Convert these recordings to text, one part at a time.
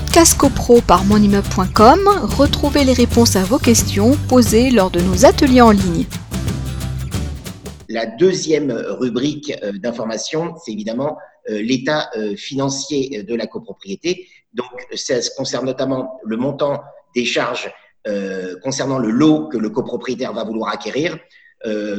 podcast copro par monimmeuble.com, retrouvez les réponses à vos questions posées lors de nos ateliers en ligne. La deuxième rubrique euh, d'information, c'est évidemment euh, l'état euh, financier de la copropriété. Donc, ça concerne notamment le montant des charges concernant le lot que le copropriétaire va vouloir acquérir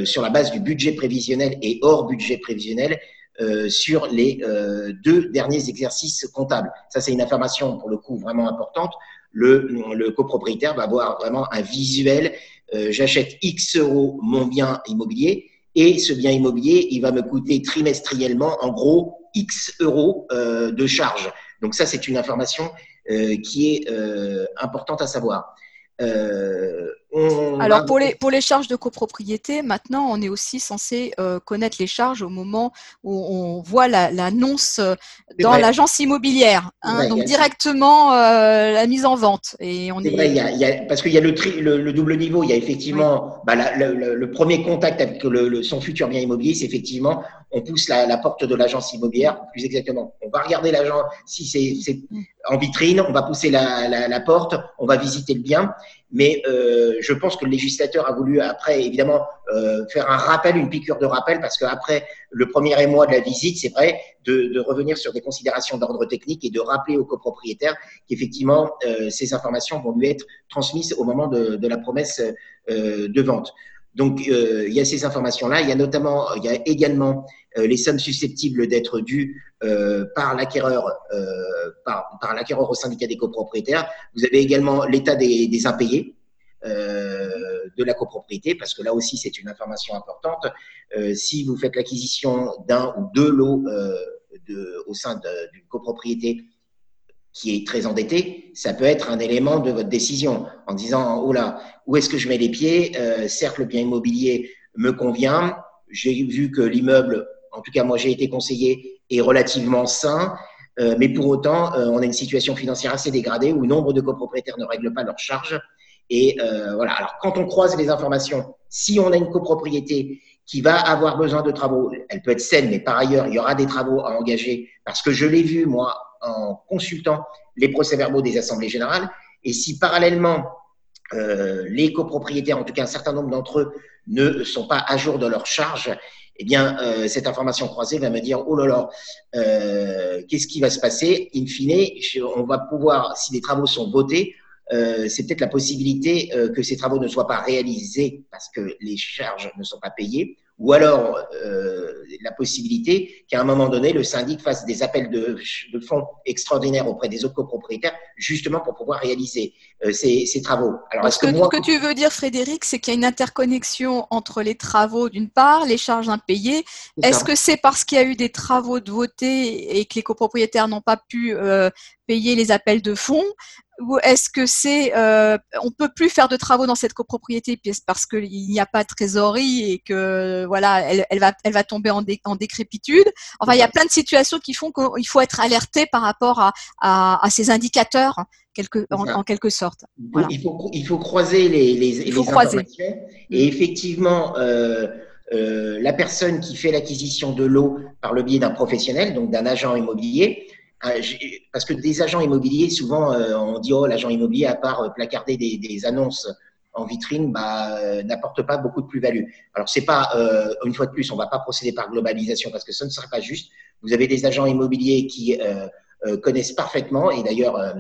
sur la base du budget prévisionnel et hors budget prévisionnel euh, sur les euh, deux derniers exercices comptables. Ça, c'est une information pour le coup vraiment importante. Le, copropriétaire va avoir vraiment un visuel. Euh, j'achète X euros mon bien immobilier et ce bien immobilier, il va me coûter trimestriellement en gros X euros de charge. Donc ça, c'est une information qui est importante à savoir. Euh, Alors pour les, pour les charges de copropriété, maintenant on est aussi censé euh, connaître les charges au moment où on voit l'annonce euh, dans l'agence immobilière, hein, donc directement la mise en vente. Et on est, vrai, y a, y a, parce qu'il y a le, le, double niveau, il y a effectivement bah, le, premier contact avec le, son futur bien immobilier, c'est effectivement on pousse la, porte de l'agence immobilière, plus exactement. On va regarder l'agent si c'est en vitrine, on va pousser la, porte, on va visiter le bien. Mais euh, je pense que le législateur a voulu après, évidemment, euh, faire un rappel, une piqûre de rappel, parce qu'après le premier émoi de la visite, c'est vrai, de, revenir sur des considérations d'ordre technique et de rappeler aux copropriétaires qu'effectivement, euh, ces informations vont lui être transmises au moment de, la promesse de vente. Donc, euh, il y a ces informations-là. Il y a notamment, il y a également euh, les sommes susceptibles d'être dues euh, par l'acquéreur, par, l'acquéreur au syndicat des copropriétaires. Vous avez également l'état des, impayés. de la copropriété, parce que là aussi c'est une information importante. si vous faites l'acquisition d'un ou deux lots au sein d'une copropriété qui est très endetté, ça peut être un élément de votre décision en disant oh là, où est-ce que je mets les pieds euh, Certes, le bien immobilier me convient. J'ai vu que l'immeuble, en tout cas moi j'ai été conseillé, est relativement sain, euh, mais pour autant euh, on a une situation financière assez dégradée où nombre de copropriétaires ne règlent pas leurs charges. Et voilà. Alors quand on croise les informations, si on a une copropriété qui va avoir besoin de travaux, elle peut être saine, mais par ailleurs il y aura des travaux à engager parce que je l'ai vu moi en consultant les procès-verbaux des assemblées générales. Et si parallèlement, euh, les copropriétaires, en tout cas un certain nombre d'entre eux, ne sont pas à jour de leurs charges, eh bien, euh, cette information croisée va me dire, oh là là, euh, qu'est-ce qui va se passer? In fine, on va pouvoir, si des travaux sont votés, c'est peut-être la possibilité que ces travaux ne soient pas réalisés parce que les charges ne sont pas payées, ou alors la possibilité qu'à un moment donné, le syndic fasse des appels de, fonds extraordinaires auprès des autres copropriétaires, justement pour pouvoir réaliser euh, ces, ces, travaux. Alors, Parce que, ce que tu veux dire, Frédéric, c'est qu'il y a une interconnexion entre les travaux d'une part, les charges impayées. Est-ce que c'est parce qu'il y a eu des travaux de voter et que les copropriétaires n'ont pas pu euh, payer les appels de fonds? Ou est-ce que c'est euh, on peut plus faire de travaux dans cette copropriété parce qu'il n'y a pas de trésorerie et que voilà elle, elle va elle va tomber en, en, décrépitude? Enfin, il y a plein de situations qui font qu'il faut être alerté par rapport à, à, à ces indicateurs quelque, en, quelque sorte. Il, faut, il faut croiser les, les, les informations et mm. effectivement. Euh, euh, la personne qui fait l'acquisition de l'eau par le biais d'un professionnel, donc d'un agent immobilier, parce que des agents immobiliers, souvent, euh, on dit, oh, l'agent immobilier, à part placarder des, des annonces en vitrine, bah, euh, n'apporte pas beaucoup de plus-value. Alors, c'est pas, une fois de plus, on va pas procéder par globalisation parce que ce ne serait pas juste. Vous avez des agents immobiliers qui connaissent parfaitement, et d'ailleurs,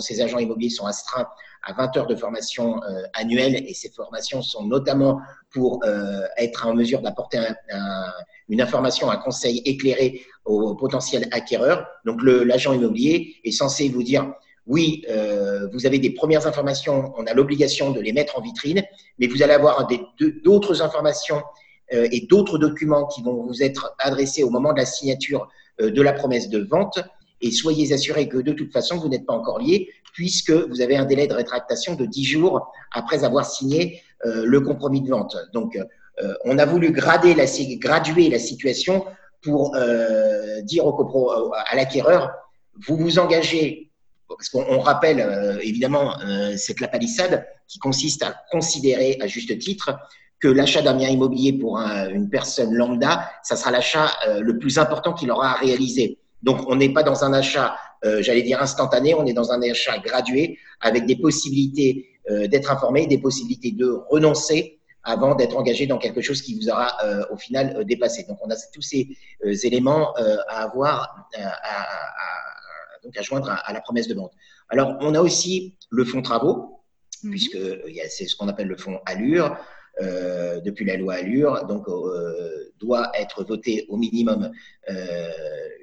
ces agents immobiliers sont astreints à 20 heures de formation annuelle, et ces formations sont notamment pour être en mesure d'apporter un une information, un conseil éclairé au potentiel acquéreur. Donc l'agent immobilier est censé vous dire oui, euh, vous avez des premières informations, on a l'obligation de les mettre en vitrine, mais vous allez avoir d'autres informations euh, et d'autres documents qui vont vous être adressés au moment de la signature euh, de la promesse de vente. Et soyez assurés que de toute façon, vous n'êtes pas encore lié, puisque vous avez un délai de rétractation de 10 jours après avoir signé le compromis de vente. Donc, euh, on a voulu graduer la situation pour euh, dire au à l'acquéreur, vous vous engagez, parce qu'on rappelle euh, évidemment cette la palissade qui consiste à considérer à juste titre que l'achat d'un bien immobilier pour une personne lambda, ça sera l'achat le plus important qu'il aura à réaliser. Donc, on n'est pas dans un achat, euh, j'allais dire instantané, on est dans un achat gradué avec des possibilités euh, d'être informé, des possibilités de renoncer avant d'être engagé dans quelque chose qui vous aura euh, au final dépassé. Donc, on a tous ces éléments à avoir, à, donc à joindre à, la promesse de vente. Alors, on a aussi le fonds travaux, mhm. puisque c'est ce qu'on appelle le fonds Allure. Euh, depuis la loi Allure, donc euh, doit être voté au minimum euh,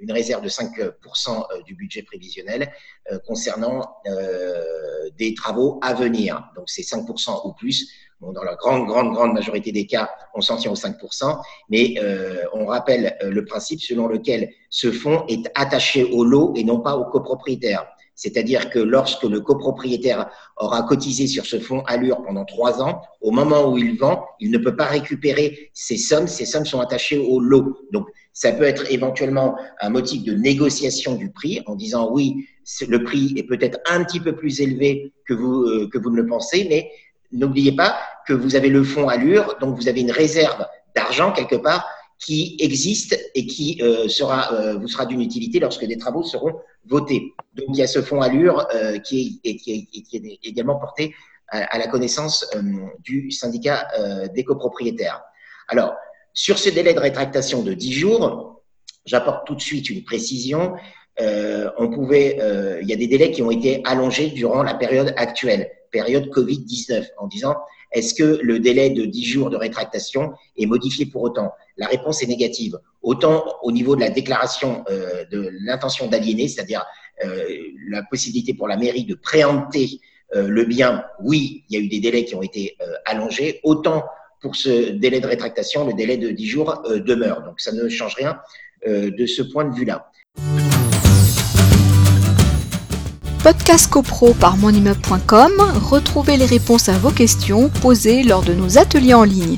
une réserve de 5% du budget prévisionnel concernant des travaux à venir. Donc c'est 5% ou plus. Bon, dans la grande, grande, grande majorité des cas, on s'en tient aux 5%, mais on rappelle le principe selon lequel ce fonds est attaché au lot et non pas au copropriétaire. C'est-à-dire que lorsque le copropriétaire aura cotisé sur ce fonds Allure pendant trois ans, au moment où il vend, il ne peut pas récupérer ces sommes. Ces sommes sont attachées au lot. Donc, ça peut être éventuellement un motif de négociation du prix en disant oui, le prix est peut-être un petit peu plus élevé que vous, euh, que vous ne le pensez, mais n'oubliez pas que vous avez le fonds Allure, donc vous avez une réserve d'argent quelque part qui existe et qui euh, sera, euh, vous sera d'une utilité lorsque des travaux seront votés. Donc il y a ce fonds Allure euh, qui, est, qui, est, également porté à, la connaissance du syndicat des copropriétaires. Alors, sur ce délai de rétractation de 10 jours, j'apporte tout de suite une précision. on pouvait, il y a des délais qui ont été allongés durant la période actuelle, période Covid-19, en disant est-ce que le délai de 10 jours de rétractation est modifié pour autant? La réponse est négative. Autant au niveau de la déclaration euh, de l'intention d'aliéner, c'est-à-dire euh, la possibilité pour la mairie de préempter euh, le bien, oui, il y a eu des délais qui ont été allongés. Autant pour ce délai de rétractation, le délai de 10 jours demeure. Donc ça ne change rien de ce point de vue-là. Podcast CoPro par monimmeuble.com, retrouvez les réponses à vos questions posées lors de nos ateliers en ligne.